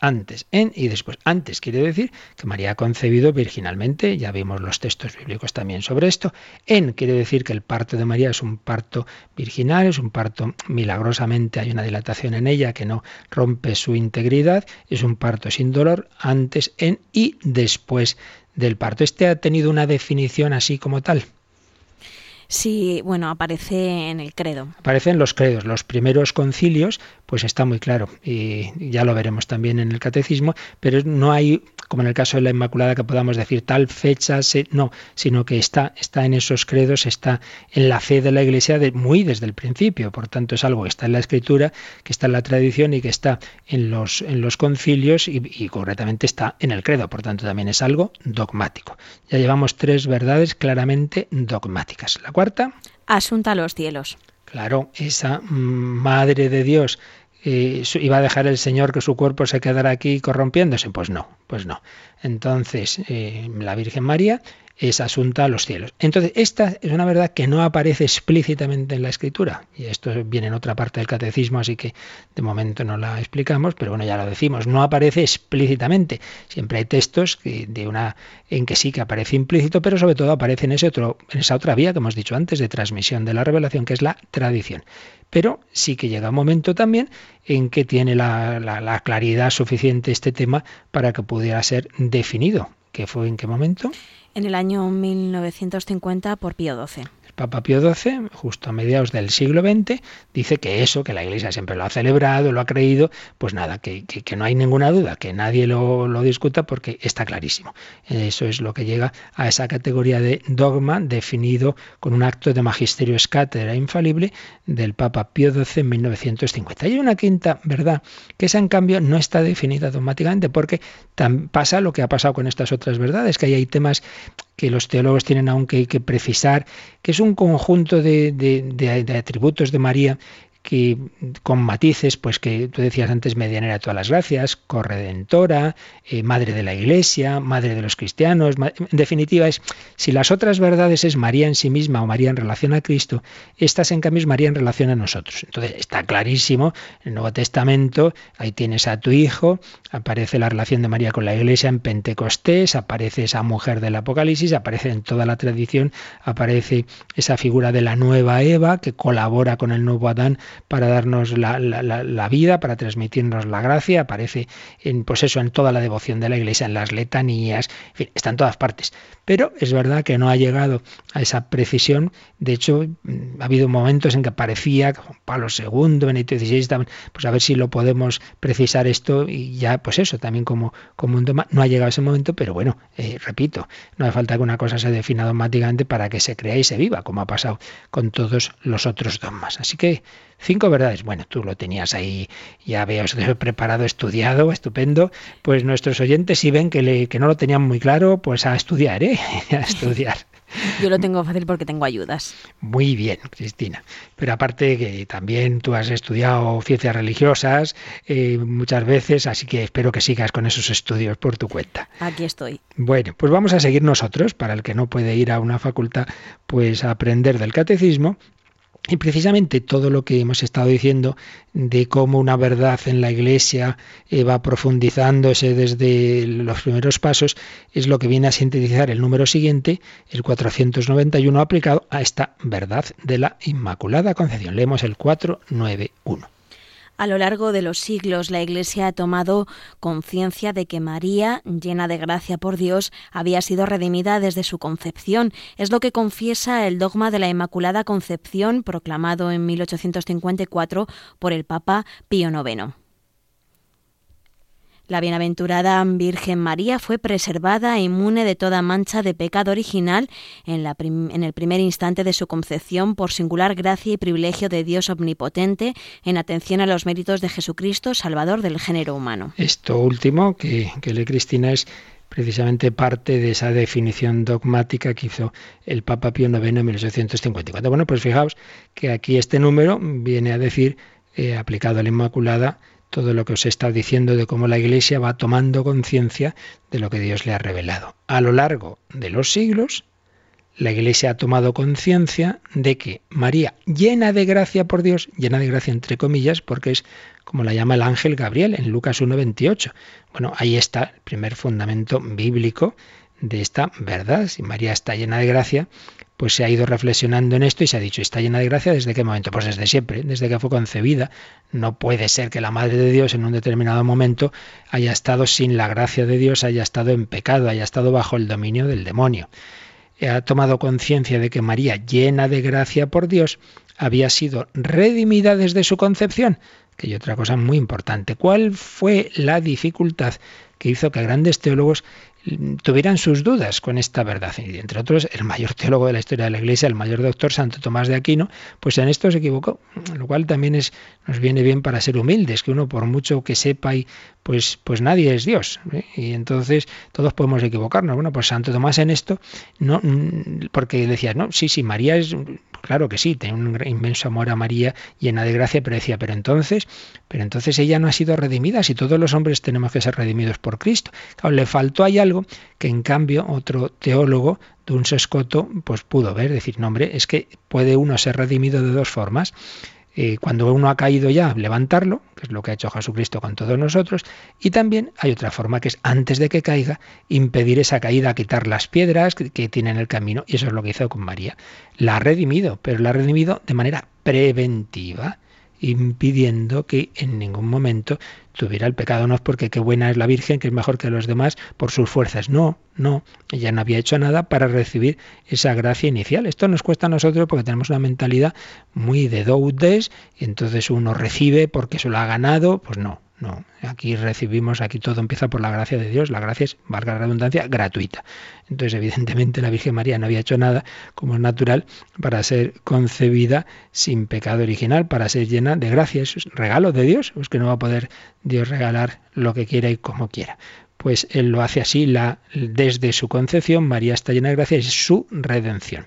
antes, en y después. Antes quiere decir que María ha concebido virginalmente, ya vimos los textos bíblicos también sobre esto. En quiere decir que el parto de María es un parto virginal, es un parto milagrosamente, hay una dilatación en ella que no rompe su integridad, es un parto sin dolor, antes, en y después del parto. Este ha tenido una definición así como tal. Sí, bueno, aparece en el credo. Aparece en los credos. Los primeros concilios, pues está muy claro, y ya lo veremos también en el catecismo, pero no hay, como en el caso de la Inmaculada, que podamos decir tal fecha, no, sino que está, está en esos credos, está en la fe de la Iglesia de, muy desde el principio. Por tanto, es algo que está en la Escritura, que está en la tradición y que está en los, en los concilios y, y concretamente está en el credo. Por tanto, también es algo dogmático. Ya llevamos tres verdades claramente dogmáticas. La cuarta. Asunta a los cielos. Claro, esa madre de Dios ¿Iba a dejar el Señor que su cuerpo se quedara aquí corrompiéndose? Pues no, pues no. Entonces, eh, la Virgen María es asunta a los cielos. Entonces, esta es una verdad que no aparece explícitamente en la Escritura. Y esto viene en otra parte del catecismo, así que de momento no la explicamos, pero bueno, ya lo decimos, no aparece explícitamente. Siempre hay textos de una, en que sí que aparece implícito, pero sobre todo aparece en, ese otro, en esa otra vía que hemos dicho antes de transmisión de la revelación, que es la tradición. Pero sí que llega un momento también en que tiene la, claridad suficiente este tema para que pudiera ser definido. ¿Qué fue en qué momento? En el año 1950 por Pío XII. Papa Pío XII, justo a mediados del siglo XX, dice que eso, que la Iglesia siempre lo ha celebrado, lo ha creído, pues nada, que, no hay ninguna duda, que nadie lo, discuta porque está clarísimo. Eso es lo que llega a esa categoría de dogma definido con un acto de magisterio escátedra infalible del Papa Pío XII en 1950. Y hay una quinta verdad, que esa en cambio no está definida dogmáticamente porque pasa lo que ha pasado con estas otras verdades, que hay temas que los teólogos tienen aún que, precisar, que es un conjunto de, atributos de María que con matices, pues que tú decías antes, medianera de todas las gracias, corredentora, eh, madre de la iglesia, madre de los cristianos. En definitiva, es si las otras verdades es María en sí misma o María en relación a Cristo, estas en cambio es María en relación a nosotros. Entonces está clarísimo, en el Nuevo Testamento, ahí tienes a tu hijo, aparece la relación de María con la iglesia en Pentecostés, aparece esa mujer del Apocalipsis, aparece en toda la tradición, aparece esa figura de la nueva Eva que colabora con el nuevo Adán para darnos la, vida, para transmitirnos la gracia, aparece en, pues eso, en toda la devoción de la iglesia, en las letanías, en fin, está en todas partes. Pero es verdad que no ha llegado a esa precisión. De hecho, mm, ha habido momentos en que parecía Pablo II, Benito XVI, pues a ver si lo podemos precisar esto y ya, pues eso, también como, como un tema. No ha llegado ese momento, pero bueno, eh, repito, no hace falta que una cosa se defina dogmáticamente para que se crea y se viva, como ha pasado con todos los otros dogmas. Así que Cinco verdades. Bueno, tú lo tenías ahí, ya veo, preparado, estudiado, estupendo. Pues nuestros oyentes si ven que, le, que no lo tenían muy claro, pues a estudiar, ¿eh? a estudiar. Yo lo tengo fácil porque tengo ayudas. Muy bien, Cristina. Pero aparte que también tú has estudiado ciencias religiosas eh, muchas veces, así que espero que sigas con esos estudios por tu cuenta. Aquí estoy. Bueno, pues vamos a seguir nosotros, para el que no puede ir a una facultad, pues a aprender del catecismo y precisamente todo lo que hemos estado diciendo de cómo una verdad en la Iglesia eh, va profundizándose desde los primeros pasos es lo que viene a sintetizar el número siguiente, el 491, aplicado a esta verdad de la Inmaculada Concepción. Leemos el 491. A lo largo de los siglos la Iglesia ha tomado conciencia de que María, llena de gracia por Dios, había sido redimida desde su concepción. Es lo que confiesa el dogma de la Inmaculada Concepción proclamado en 1854 por el Papa Pío IX. La bienaventurada Virgen María fue preservada e inmune de toda mancha de pecado original en, la en, el primer instante de su concepción por singular gracia y privilegio de Dios omnipotente en atención a los méritos de Jesucristo, Salvador del género humano. Esto último que, que lee Cristina es precisamente parte de esa definición dogmática que hizo el Papa Pío IX en 1854. Bueno, pues fijaos que aquí este número viene a decir, eh, aplicado a la Inmaculada, todo lo que os he estado diciendo de cómo la Iglesia va tomando conciencia de lo que Dios le ha revelado. A lo largo de los siglos, la Iglesia ha tomado conciencia de que María, llena de gracia por Dios, llena de gracia entre comillas, porque es como la llama el ángel Gabriel en Lucas 1.28. Bueno, ahí está el primer fundamento bíblico de esta verdad. Si María está llena de gracia, pues se ha ido reflexionando en esto y se ha dicho, ¿está llena de gracia desde qué momento? Pues desde siempre, desde que fue concebida. No puede ser que la Madre de Dios en un determinado momento haya estado sin la gracia de Dios, haya estado en pecado, haya estado bajo el dominio del demonio. Ha tomado conciencia de que María, llena de gracia por Dios, había sido redimida desde su concepción. Que hay otra cosa muy importante. ¿Cuál fue la dificultad que hizo que grandes teólogos tuvieran sus dudas con esta verdad. Y entre otros, el mayor teólogo de la historia de la Iglesia, el mayor doctor Santo Tomás de Aquino, pues en esto se equivocó, lo cual también es, nos viene bien para ser humildes, que uno por mucho que sepa y pues, pues nadie es Dios. ¿eh? Y entonces todos podemos equivocarnos. Bueno, pues Santo Tomás en esto, no, porque decía, no, sí, sí, María es, claro que sí, tiene un inmenso amor a María llena de gracia, pero decía, pero entonces, pero entonces ella no ha sido redimida, si todos los hombres tenemos que ser redimidos por Cristo. Claro, le faltó ahí algo que en cambio otro teólogo, Duns Escoto, pues pudo ver, decir, no hombre, es que puede uno ser redimido de dos formas. Eh, cuando uno ha caído ya, levantarlo, que es lo que ha hecho Jesucristo con todos nosotros, y también hay otra forma que es antes de que caiga, impedir esa caída, quitar las piedras que, que tiene en el camino, y eso es lo que hizo con María. La ha redimido, pero la ha redimido de manera preventiva impidiendo que en ningún momento tuviera el pecado. No es porque qué buena es la Virgen, que es mejor que los demás por sus fuerzas. No, no. Ella no había hecho nada para recibir esa gracia inicial. Esto nos cuesta a nosotros porque tenemos una mentalidad muy de doudes y entonces uno recibe porque se lo ha ganado. Pues no, no, aquí recibimos, aquí todo empieza por la gracia de Dios. La gracia es, valga la redundancia, gratuita. Entonces, evidentemente, la Virgen María no había hecho nada, como es natural, para ser concebida sin pecado original, para ser llena de gracia. Es regalo de Dios, es que no va a poder Dios regalar lo que quiera y como quiera pues él lo hace así la, desde su concepción, María está llena de gracia, es su redención.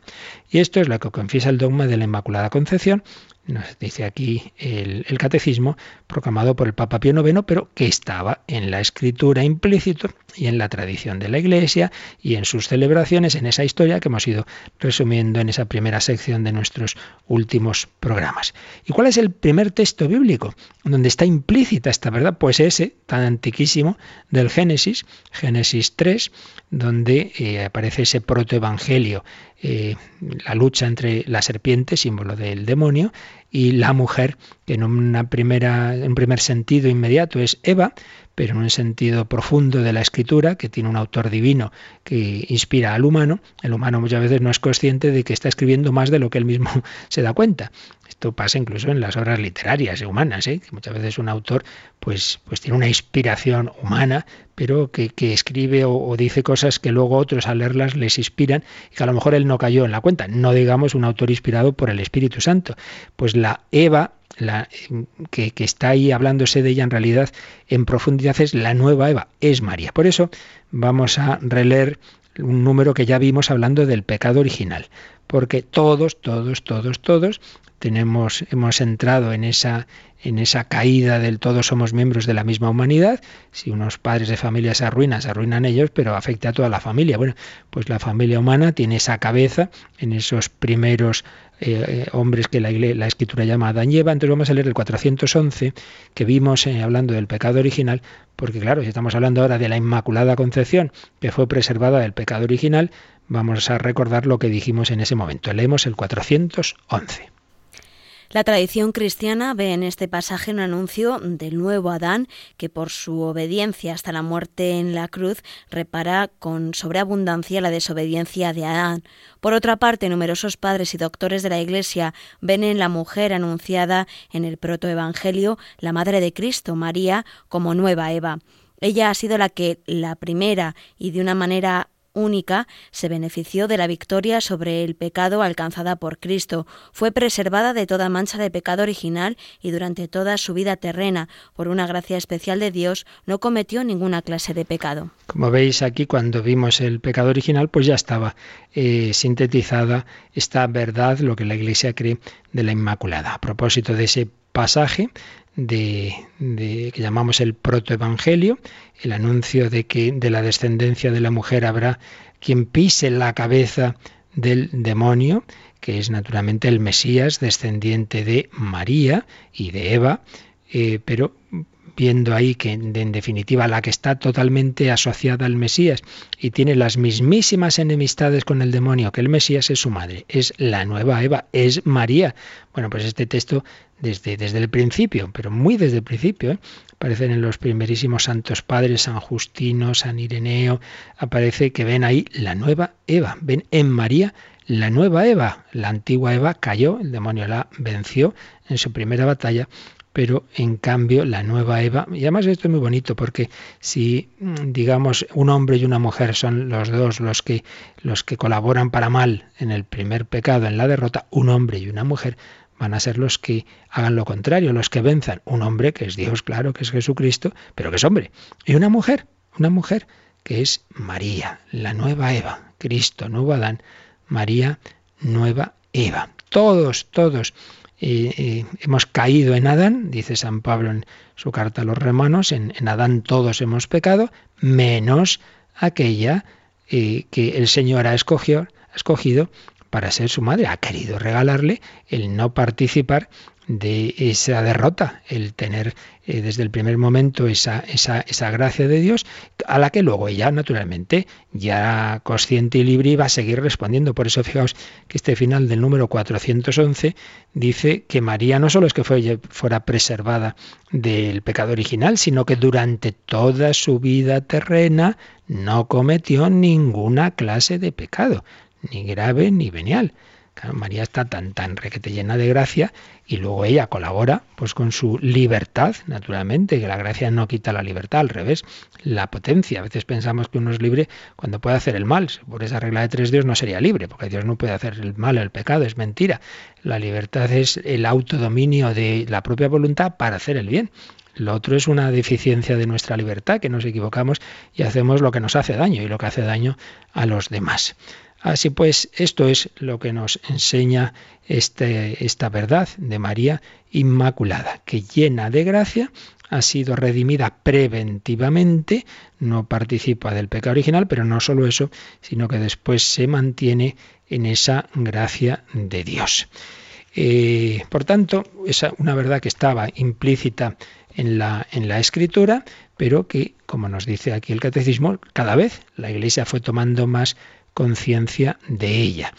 Y esto es lo que confiesa el dogma de la Inmaculada Concepción, nos dice aquí el, catecismo, proclamado por el Papa Pío IX, pero que estaba en la escritura implícito y en la tradición de la Iglesia y en sus celebraciones, en esa historia que hemos ido resumiendo en esa primera sección de nuestros últimos programas. ¿Y cuál es el primer texto bíblico donde está implícita esta verdad? Pues ese, tan antiquísimo, del Génesis, Génesis 3, donde eh, aparece ese protoevangelio eh, la lucha entre la serpiente, símbolo del demonio, y la mujer, que en, una primera, en primer sentido inmediato es Eva, pero en un sentido profundo de la escritura, que tiene un autor divino que inspira al humano, el humano muchas veces no es consciente de que está escribiendo más de lo que él mismo se da cuenta. Esto pasa incluso en las obras literarias y humanas, ¿eh? que muchas veces un autor pues, pues tiene una inspiración humana, pero que, escribe o, dice cosas que luego otros al leerlas les inspiran y que a lo mejor él no cayó en la cuenta. No digamos un autor inspirado por el Espíritu Santo. Pues la Eva que, está ahí hablándose de ella en realidad en profundidad es la nueva Eva, es María. Por eso vamos a releer un número que ya vimos hablando del pecado original, porque todos, todos, todos, todos tenemos, hemos entrado en esa, en esa caída del todos somos miembros de la misma humanidad. Si unos padres de familia se arruinan, se arruinan ellos, pero afecta a toda la familia. Bueno, pues la familia humana tiene esa cabeza en esos primeros eh, eh, hombres que la, la, escritura llama Adán y Eva. Entonces vamos a leer el 411 que vimos eh, hablando del pecado original, porque claro, si estamos hablando ahora de la Inmaculada Concepción, que fue preservada del pecado original, vamos a recordar lo que dijimos en ese momento. Leemos el 411. La tradición cristiana ve en este pasaje un anuncio del nuevo Adán que por su obediencia hasta la muerte en la cruz repara con sobreabundancia la desobediencia de Adán. Por otra parte, numerosos padres y doctores de la Iglesia ven en la mujer anunciada en el protoevangelio la Madre de Cristo, María, como nueva Eva. Ella ha sido la que, la primera y de una manera única, se benefició de la victoria sobre el pecado alcanzada por Cristo, fue preservada de toda mancha de pecado original y durante toda su vida terrena, por una gracia especial de Dios, no cometió ninguna clase de pecado. Como veis aquí, cuando vimos el pecado original, pues ya estaba eh, sintetizada esta verdad, lo que la Iglesia cree de la Inmaculada. A propósito de ese pasaje, de, que llamamos el protoevangelio, el anuncio de que de la descendencia de la mujer habrá quien pise la cabeza del demonio, que es naturalmente el Mesías, descendiente de María y de Eva, eh, pero viendo ahí que en definitiva la que está totalmente asociada al Mesías y tiene las mismísimas enemistades con el demonio que el Mesías es su madre, es la nueva Eva, es María. Bueno, pues este texto desde, desde el principio, pero muy desde el principio, ¿eh? aparecen en los primerísimos santos padres, San Justino, San Ireneo, aparece que ven ahí la nueva Eva, ven en María la nueva Eva. La antigua Eva cayó, el demonio la venció en su primera batalla, pero en cambio la nueva Eva, y además esto es muy bonito porque si mm, digamos un hombre y una mujer son los dos los que los que colaboran para mal en el primer pecado, en la derrota, un hombre y una mujer van a ser los que hagan lo contrario, los que venzan. Un hombre que es Dios, claro, que es Jesucristo, pero que es hombre. Y una mujer, una mujer que es María, la nueva Eva, Cristo, nuevo Adán, María, nueva Eva. Todos, todos hemos caído en Adán, dice San Pablo en su carta a los romanos, en, Adán todos hemos pecado, menos aquella eh, que el Señor ha escogido, ha escogido para ser su madre. Ha querido regalarle el no participar de esa derrota, el tener eh, desde el primer momento esa, esa, esa, gracia de Dios, a la que luego ella, naturalmente, ya consciente y libre, iba a seguir respondiendo. Por eso, fijaos que este final del número 411 dice que María no solo es que fue, fuera preservada del pecado original, sino que durante toda su vida terrena no cometió ninguna clase de pecado, ni grave ni venial. María está tan, tan requete llena de gracia y luego ella colabora pues con su libertad, naturalmente, que la gracia no quita la libertad, al revés, la potencia. A veces pensamos que uno es libre cuando puede hacer el mal. Por esa regla de tres Dios no sería libre, porque Dios no puede hacer el mal, el pecado, es mentira. La libertad es el autodominio de la propia voluntad para hacer el bien. Lo otro es una deficiencia de nuestra libertad, que nos equivocamos y hacemos lo que nos hace daño y lo que hace daño a los demás. Así pues, esto es lo que nos enseña este, esta verdad de María Inmaculada, que llena de gracia ha sido redimida preventivamente, no participa del pecado original, pero no solo eso, sino que después se mantiene en esa gracia de Dios. Eh, por tanto, es una verdad que estaba implícita en la, en la escritura, pero que, como nos dice aquí el catecismo, cada vez la Iglesia fue tomando más conciencia de ella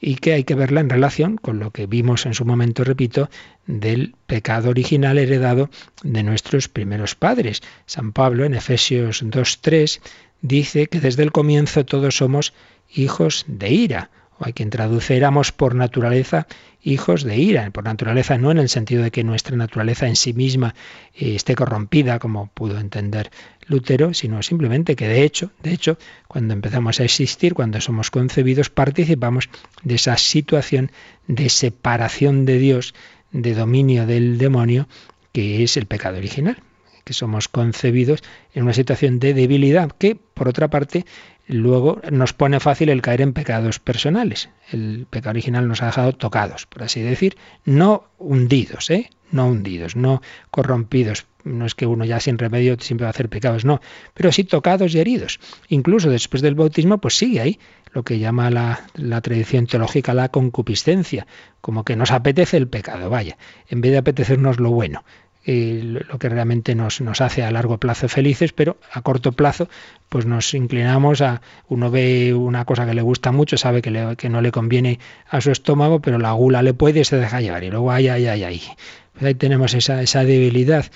y que hay que verla en relación con lo que vimos en su momento, repito, del pecado original heredado de nuestros primeros padres. San Pablo en Efesios 2.3 dice que desde el comienzo todos somos hijos de ira hay quien traduce éramos por naturaleza hijos de ira, por naturaleza no en el sentido de que nuestra naturaleza en sí misma eh, esté corrompida, como pudo entender Lutero, sino simplemente que de hecho, de hecho, cuando empezamos a existir, cuando somos concebidos, participamos de esa situación de separación de Dios, de dominio del demonio, que es el pecado original que somos concebidos en una situación de debilidad que, por otra parte, luego nos pone fácil el caer en pecados personales. El pecado original nos ha dejado tocados, por así decir, no hundidos, ¿eh? no hundidos, no corrompidos. No es que uno ya sin remedio siempre va a hacer pecados, no, pero sí tocados y heridos. Incluso después del bautismo, pues sigue ahí lo que llama la, la tradición teológica la concupiscencia, como que nos apetece el pecado, vaya, en vez de apetecernos lo bueno lo que realmente nos, nos hace a largo plazo felices, pero a corto plazo pues nos inclinamos a, uno ve una cosa que le gusta mucho, sabe que, que no le conviene a su estómago, pero la gula le puede y se deja llevar, y luego ay, ay, ay, ay. Pues ahí tenemos esa, esa debilidad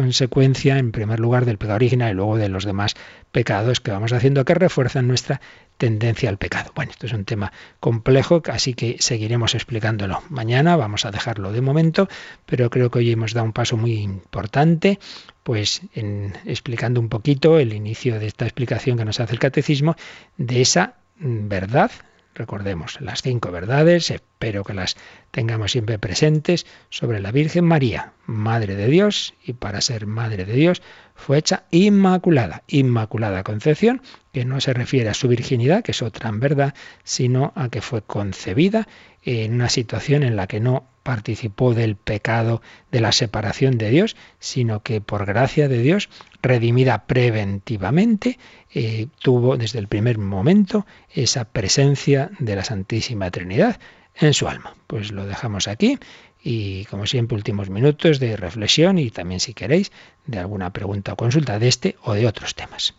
consecuencia, en primer lugar, del pecado original y luego de los demás pecados que vamos haciendo que refuerzan nuestra tendencia al pecado. Bueno, esto es un tema complejo, así que seguiremos explicándolo. Mañana vamos a dejarlo de momento, pero creo que hoy hemos dado un paso muy importante, pues en explicando un poquito el inicio de esta explicación que nos hace el catecismo de esa verdad Recordemos las cinco verdades, espero que las tengamos siempre presentes, sobre la Virgen María, Madre de Dios, y para ser Madre de Dios fue hecha inmaculada, inmaculada concepción, que no se refiere a su virginidad, que es otra en verdad, sino a que fue concebida en una situación en la que no participó del pecado de la separación de Dios, sino que por gracia de Dios, redimida preventivamente, eh, tuvo desde el primer momento esa presencia de la Santísima Trinidad en su alma. Pues lo dejamos aquí y como siempre últimos minutos de reflexión y también si queréis de alguna pregunta o consulta de este o de otros temas.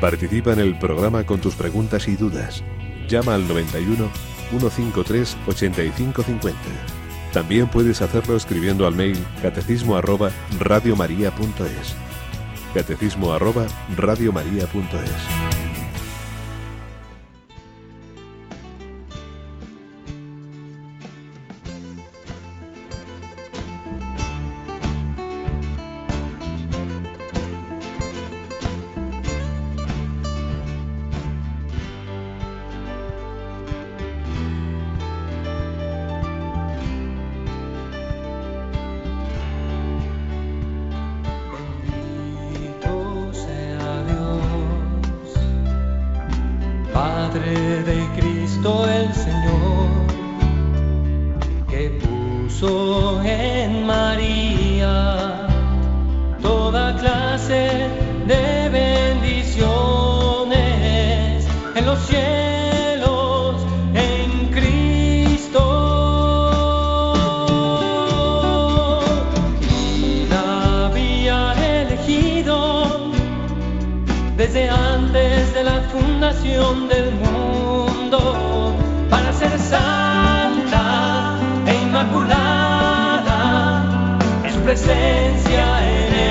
Participa en el programa con tus preguntas y dudas. Llama al 91 153 8550. También puedes hacerlo escribiendo al mail catecismo arroba radiomaria.es. Catecismo arroba radiomaria.es. presencia en él.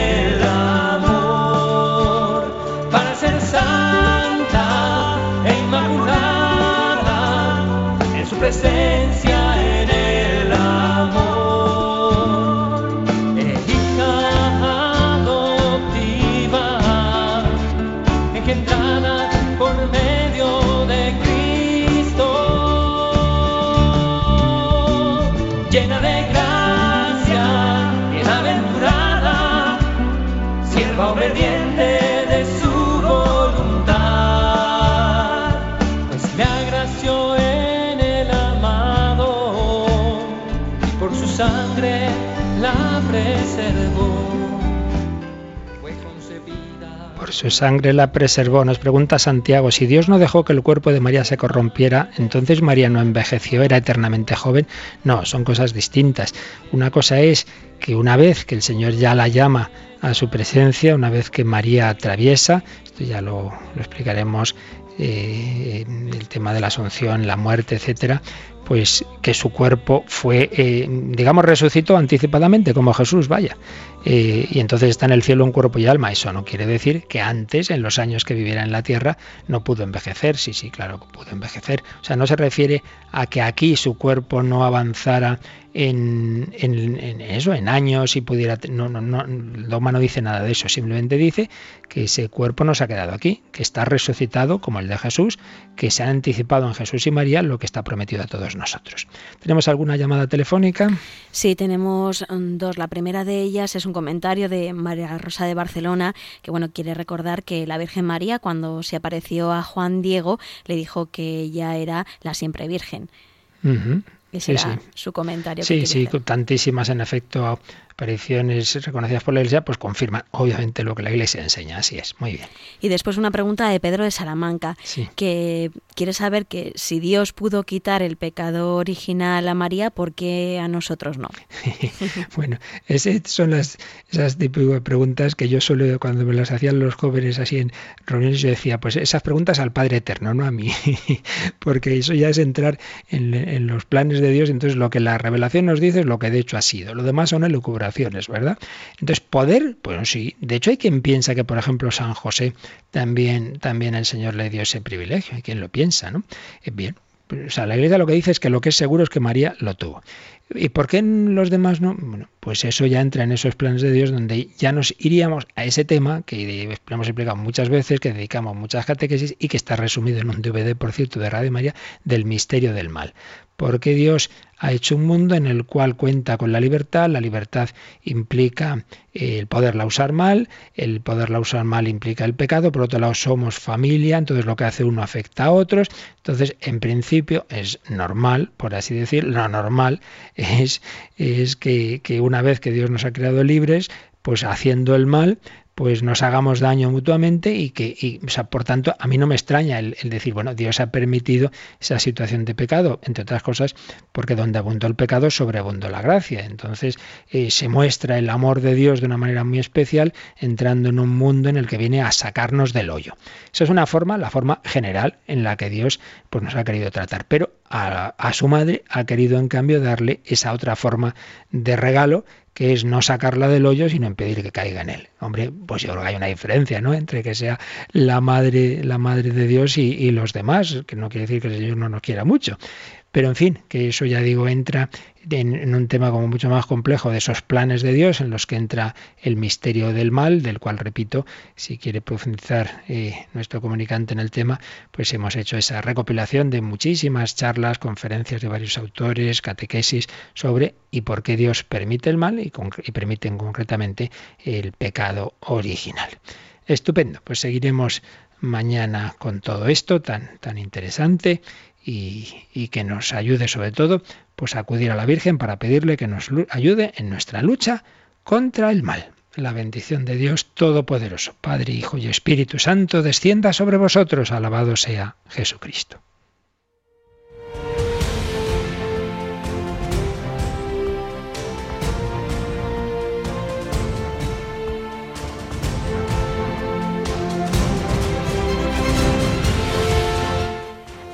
Su sangre la preservó. Nos pregunta Santiago, si Dios no dejó que el cuerpo de María se corrompiera, entonces María no envejeció, era eternamente joven. No, son cosas distintas. Una cosa es que una vez que el Señor ya la llama a su presencia, una vez que María atraviesa, esto ya lo, explicaremos, eh, el tema de la asunción, la muerte, etcétera, pues que su cuerpo fue, eh, digamos, resucitó anticipadamente, como Jesús, vaya. Eh, y entonces está en el cielo un cuerpo y alma. Eso no quiere decir que antes, en los años que viviera en la tierra, no pudo envejecer. Sí, sí, claro, pudo envejecer. O sea, no se refiere a que aquí su cuerpo no avanzara en, eso, en años y pudiera... No, no, no, Dogma no dice nada de eso, simplemente dice que ese cuerpo no se ha quedado aquí, que está resucitado como el de Jesús, que se ha anticipado en Jesús y María lo que está prometido a todos nosotros. ¿Tenemos alguna llamada telefónica? Sí, tenemos mm, dos. La primera de ellas es un comentario de María Rosa de Barcelona, que bueno, quiere recordar que la Virgen María, cuando se apareció a Juan Diego, le dijo que ella era la siempre Virgen. Ese era su comentario. Sí, sí, tantísimas en efecto apariciones reconocidas por la Iglesia, pues confirman obviamente lo que la Iglesia enseña. Así es, muy bien. Y después una pregunta de Pedro de Salamanca, que quiere saber que si Dios pudo quitar el pecado original a María, ¿por qué a nosotros no? bueno, esas son las, esas típicas preguntas que yo suelo, cuando me las hacían los jóvenes así en reuniones, yo decía, pues esas preguntas al Padre Eterno, no a mí, porque eso ya es entrar en, en los planes de Dios, entonces lo que la revelación nos dice es lo que de hecho ha sido, lo demás son elucubraciones ¿verdad? Entonces, poder, pues sí. De hecho, hay quien piensa que, por ejemplo, San José también, también el Señor le dio ese privilegio. Hay quien lo piensa, ¿no? Eh, bien. O sea, la iglesia lo que dice es que lo que es seguro es que María lo tuvo. ¿Y por qué los demás no? Bueno, pues eso ya entra en esos planes de Dios donde ya nos iríamos a ese tema que hemos explicado muchas veces, que dedicamos muchas catequesis y que está resumido en un DVD, por cierto, de Radio María, del misterio del mal porque Dios ha hecho un mundo en el cual cuenta con la libertad, la libertad implica el poderla usar mal, el poderla usar mal implica el pecado, por otro lado somos familia, entonces lo que hace uno afecta a otros, entonces en principio es normal, por así decir, lo normal es, que una vez que Dios nos ha creado libres, pues haciendo el mal, pues nos hagamos daño mutuamente y que, y, o sea, por tanto, a mí no me extraña el, decir, bueno, Dios ha permitido esa situación de pecado, entre otras cosas, porque donde abundó el pecado, sobreabundó la gracia. Entonces, eh, se muestra el amor de Dios de una manera muy especial, entrando en un mundo en el que viene a sacarnos del hoyo. Esa es una forma, la forma general en la que Dios pues, nos ha querido tratar. Pero a, a su madre ha querido, en cambio, darle esa otra forma de regalo que es no sacarla del hoyo, sino impedir que caiga en él. Hombre, pues yo creo que hay una diferencia, ¿no? Entre que sea la madre, la madre de Dios y, y los demás, que no quiere decir que el Señor no nos quiera mucho. Pero en fin, que eso ya digo entra en, un tema como mucho más complejo de esos planes de Dios en los que entra el misterio del mal, del cual, repito, si quiere profundizar eh, nuestro comunicante en el tema, pues hemos hecho esa recopilación de muchísimas charlas, conferencias de varios autores, catequesis sobre y por qué Dios permite el mal y, y permite concretamente el pecado original. Estupendo, pues seguiremos mañana con todo esto tan, tan interesante y, que nos ayude sobre todo pues a acudir a la Virgen para pedirle que nos ayude en nuestra lucha contra el mal. La bendición de Dios Todopoderoso, Padre, Hijo y Espíritu Santo, descienda sobre vosotros. Alabado sea Jesucristo.